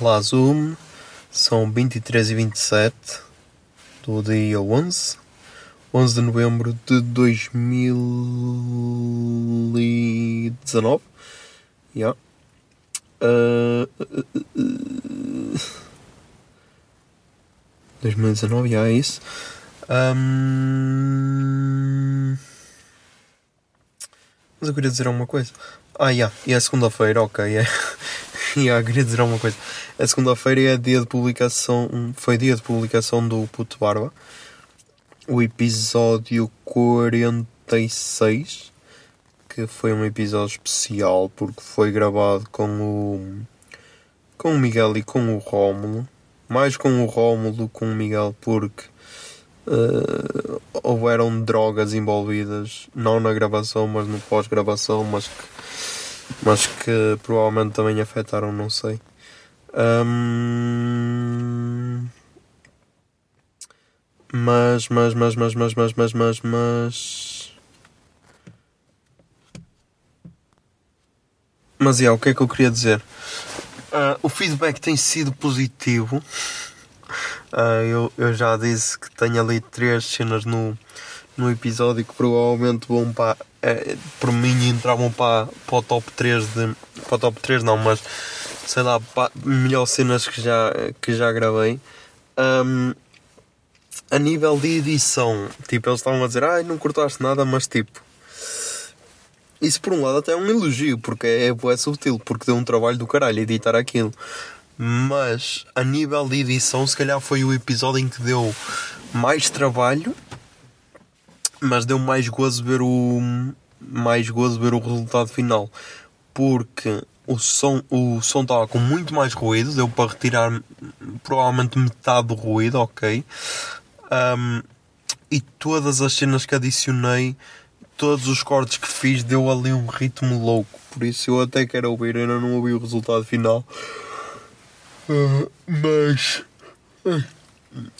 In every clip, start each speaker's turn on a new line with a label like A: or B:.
A: Olá Zoom, são 23 e 27 do dia 11, 11 de novembro de 2019. Yeah. Uh, uh, uh, uh. 2019, já é isso. Ahm, Mas eu queria dizer alguma coisa. Ah, yeah, e é segunda-feira, ok. É. yeah, queria dizer alguma coisa. A segunda-feira é dia de publicação. Foi dia de publicação do Puto Barba. O episódio 46. Que foi um episódio especial porque foi gravado com o. Com o Miguel e com o Rómulo. Mais com o Rómulo do que com o Miguel porque. eh, houveram drogas envolvidas, não na gravação, mas no pós-gravação, mas que mas que provavelmente também afetaram, não sei. Ahm, Mas, mas, mas, mas, mas, mas, mas, mas, mas. Mas, é, o que é que eu queria dizer? Ah, o feedback tem sido positivo. Ah, eu, eu já disse que tenho ali três cenas no, no episódio que provavelmente vão para. eh, por mim entravam para, para o top 3 de. Para o top 3 não, mas sei lá, para melhores cenas que já, que já gravei. Ahm, a nível de edição, tipo, eles estavam a dizer, ai, não cortaste nada, mas tipo. Isso por um lado até é um elogio, porque é, é subtil, porque deu um trabalho do caralho editar aquilo. Mas a nível de edição, se calhar foi o episódio em que deu mais trabalho, mas deu mais gozo ver o mais gozo ver o resultado final, porque o som o som estava com muito mais ruído, deu para retirar provavelmente metade do ruído, ok. Um, e todas as cenas que adicionei, todos os cortes que fiz, deu ali um ritmo louco. Por isso eu até quero ouvir, ainda não ouvi o resultado final. Ah, mas.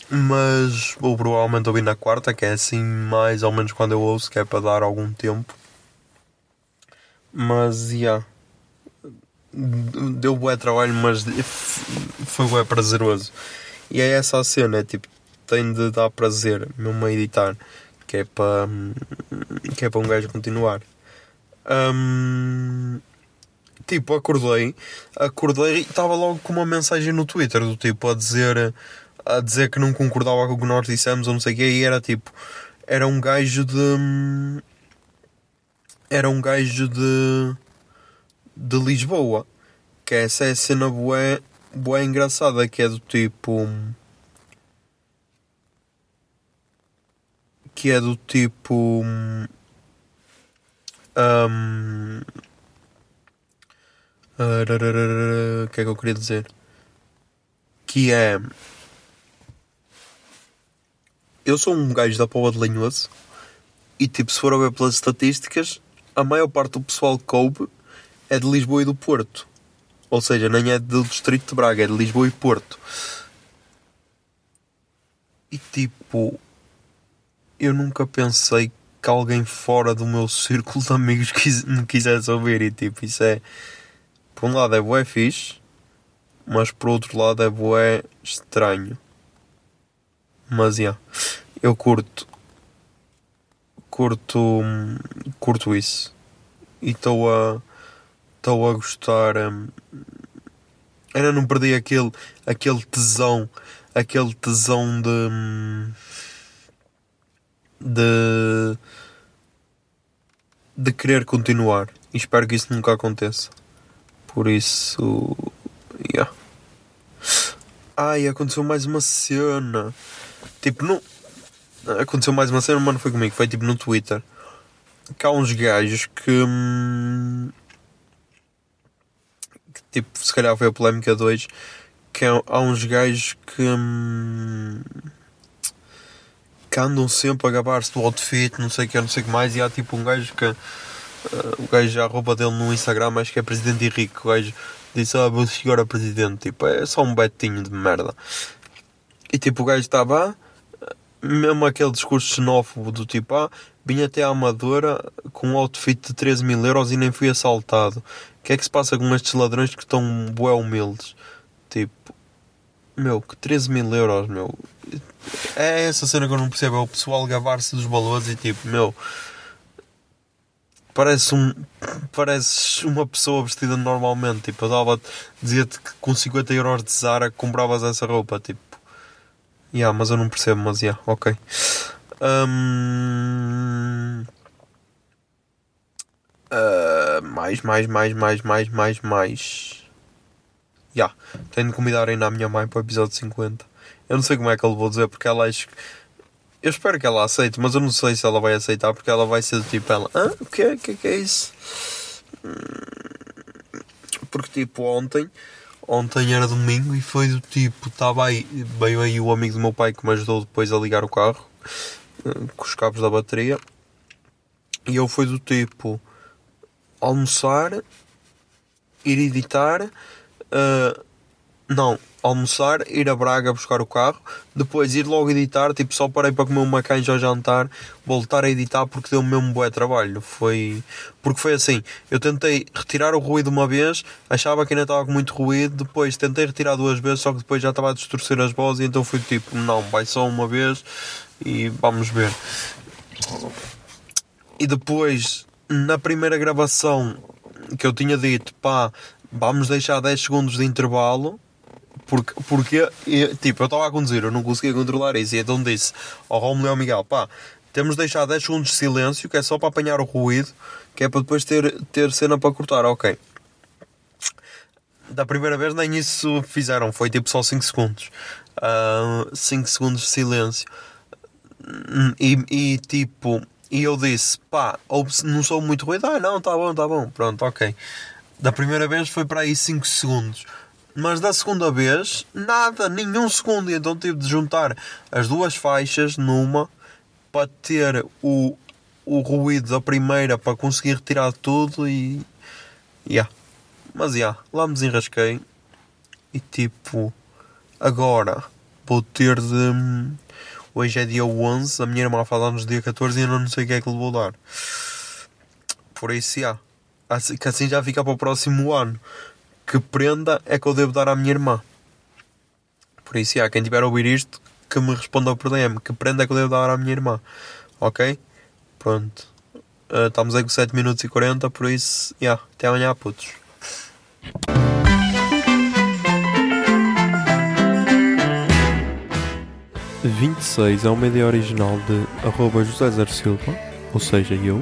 A: Mas vou provavelmente ouvir na quarta, que é assim mais ou menos quando eu ouço, que é para dar algum tempo. Mas, já. Yeah. Deu bué trabalho, mas foi bué prazeroso. E é essa a cena, é tipo, tem de dar prazer mesmo a editar, que é para que é para um gajo continuar. Hum, tipo, acordei, acordei e estava logo com uma mensagem no Twitter do tipo a dizer a dizer que não concordava com o que nós dissemos ou não sei o que, e era tipo, era um gajo de era um gajo de de Lisboa, que essa é a cena bué, bué engraçada, que é do tipo que é do tipo hum, arararara, o que é que eu queria dizer? Que é eu sou um gajo da Póvoa de Lanhoso e tipo, se for a ver pelas estatísticas, a maior parte do pessoal que coube é de Lisboa e do Porto. Ou seja, nem é do Distrito de Braga, é de Lisboa e Porto. E tipo, eu nunca pensei que alguém fora do meu círculo de amigos me quisesse ouvir. E tipo, isso é. Por um lado é bué fixe, mas por outro lado é bué estranho. Mas yeah, eu curto. Curto. hum, Curto isso. E estou a. Estou a gostar. hum, ainda não perdi aquele, aquele tesão, aquele tesão de. de. de querer continuar. E espero que isso nunca aconteça. Por isso. Yeah. Ai, aconteceu mais uma cena. Tipo, não. Aconteceu mais uma cena, mas não foi comigo, foi tipo no Twitter. Que há uns gajos que. hum, que, tipo, se calhar foi a polémica 2. Que há, uns gajos que. hum, que andam sempre a gabar-se do outfit, não sei o que, não sei o que mais. E há tipo um gajo que. ah, o gajo, a roupa dele no Instagram, acho que é Presidente Henrique. O gajo disse: Ah, vou chegar a Presidente. Tipo, é só um betinho de merda. Tipo, o gajo estava. Mesmo aquele discurso xenófobo do tipo, ah, vim até à Amadora com um outfit de 13 mil euros e nem fui assaltado. O que é que se passa com estes ladrões que estão bué humildes? Tipo, meu, que 13 mil euros, meu. É essa cena que eu não percebo, é o pessoal gabar-se dos valores e tipo, meu. Parece um. Pareces uma pessoa vestida normalmente. Tipo, eu dava dizia-te que com 50 euros de Zara compravas essa roupa. Tipo, yeah, mas eu não percebo, mas yeah, ok. Hum, ah, mais, mais, mais, mais, mais, mais, mais. Já, tenho de convidar ainda a minha mãe para o episódio 50. Eu não sei como é que eu lhe vou dizer, porque ela acho que. Eu espero que ela aceite, mas eu não sei se ela vai aceitar, porque ela vai ser do tipo ela. Ah, o que é? O que é que é isso? Hum, Porque tipo, ontem. Ontem era domingo e foi do tipo, estava aí, veio aí o amigo do meu pai que me ajudou depois a ligar o carro eh, com os cabos da bateria. E eu fui do tipo almoçar, ir editar, eh, não, almoçar, ir a Braga buscar o carro, depois ir logo editar, tipo só parei para comer uma canja ao jantar, voltar a editar porque deu mesmo bué trabalho. Foi porque foi assim, eu tentei retirar o ruído uma vez, achava que ainda estava com muito ruído, depois tentei retirar duas vezes, só que depois já estava a distorcer as vozes, então fui tipo, não, vai só uma vez e vamos ver. E depois, na primeira gravação que eu tinha dito, pá, vamos deixar 10 segundos de intervalo. Porque, porque tipo, eu estava a conduzir, eu não conseguia controlar isso. E então disse ao Romulo e ao Miguel: pá, temos de deixar 10 segundos de silêncio, que é só para apanhar o ruído, que é para depois ter, ter cena para cortar. Ok. Da primeira vez nem isso fizeram, foi tipo só 5 segundos. 5 segundos de silêncio. E, e tipo, e eu disse: pá, não sou muito ruído. Ah, não, tá bom, tá bom. Pronto, ok. Da primeira vez foi para aí 5 segundos. Mas da segunda vez, nada, nenhum segundo. Então tive de juntar as duas faixas numa para ter o, o ruído da primeira para conseguir retirar tudo e. Yeah. Mas yeah, lá me desenrasquei. E tipo, agora vou ter de. Hoje é dia 11, a minha irmã faz anos dia 14 e eu não sei o que é que lhe vou dar. Por isso, yeah. assim, que assim já fica para o próximo ano. Que prenda é que eu devo dar à minha irmã? Por isso, yeah, quem tiver a ouvir isto, que me responda por DM. Que prenda é que eu devo dar à minha irmã? Ok? Pronto. Ah, estamos aí com 7 minutos e 40, por isso, yeah, até amanhã, putos.
B: 26 é uma ideia original de arroba José Zer Silva, ou seja, eu.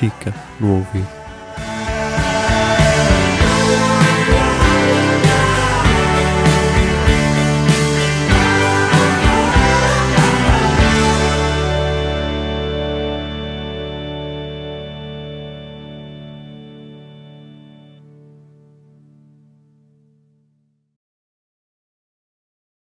B: fica no ouvido.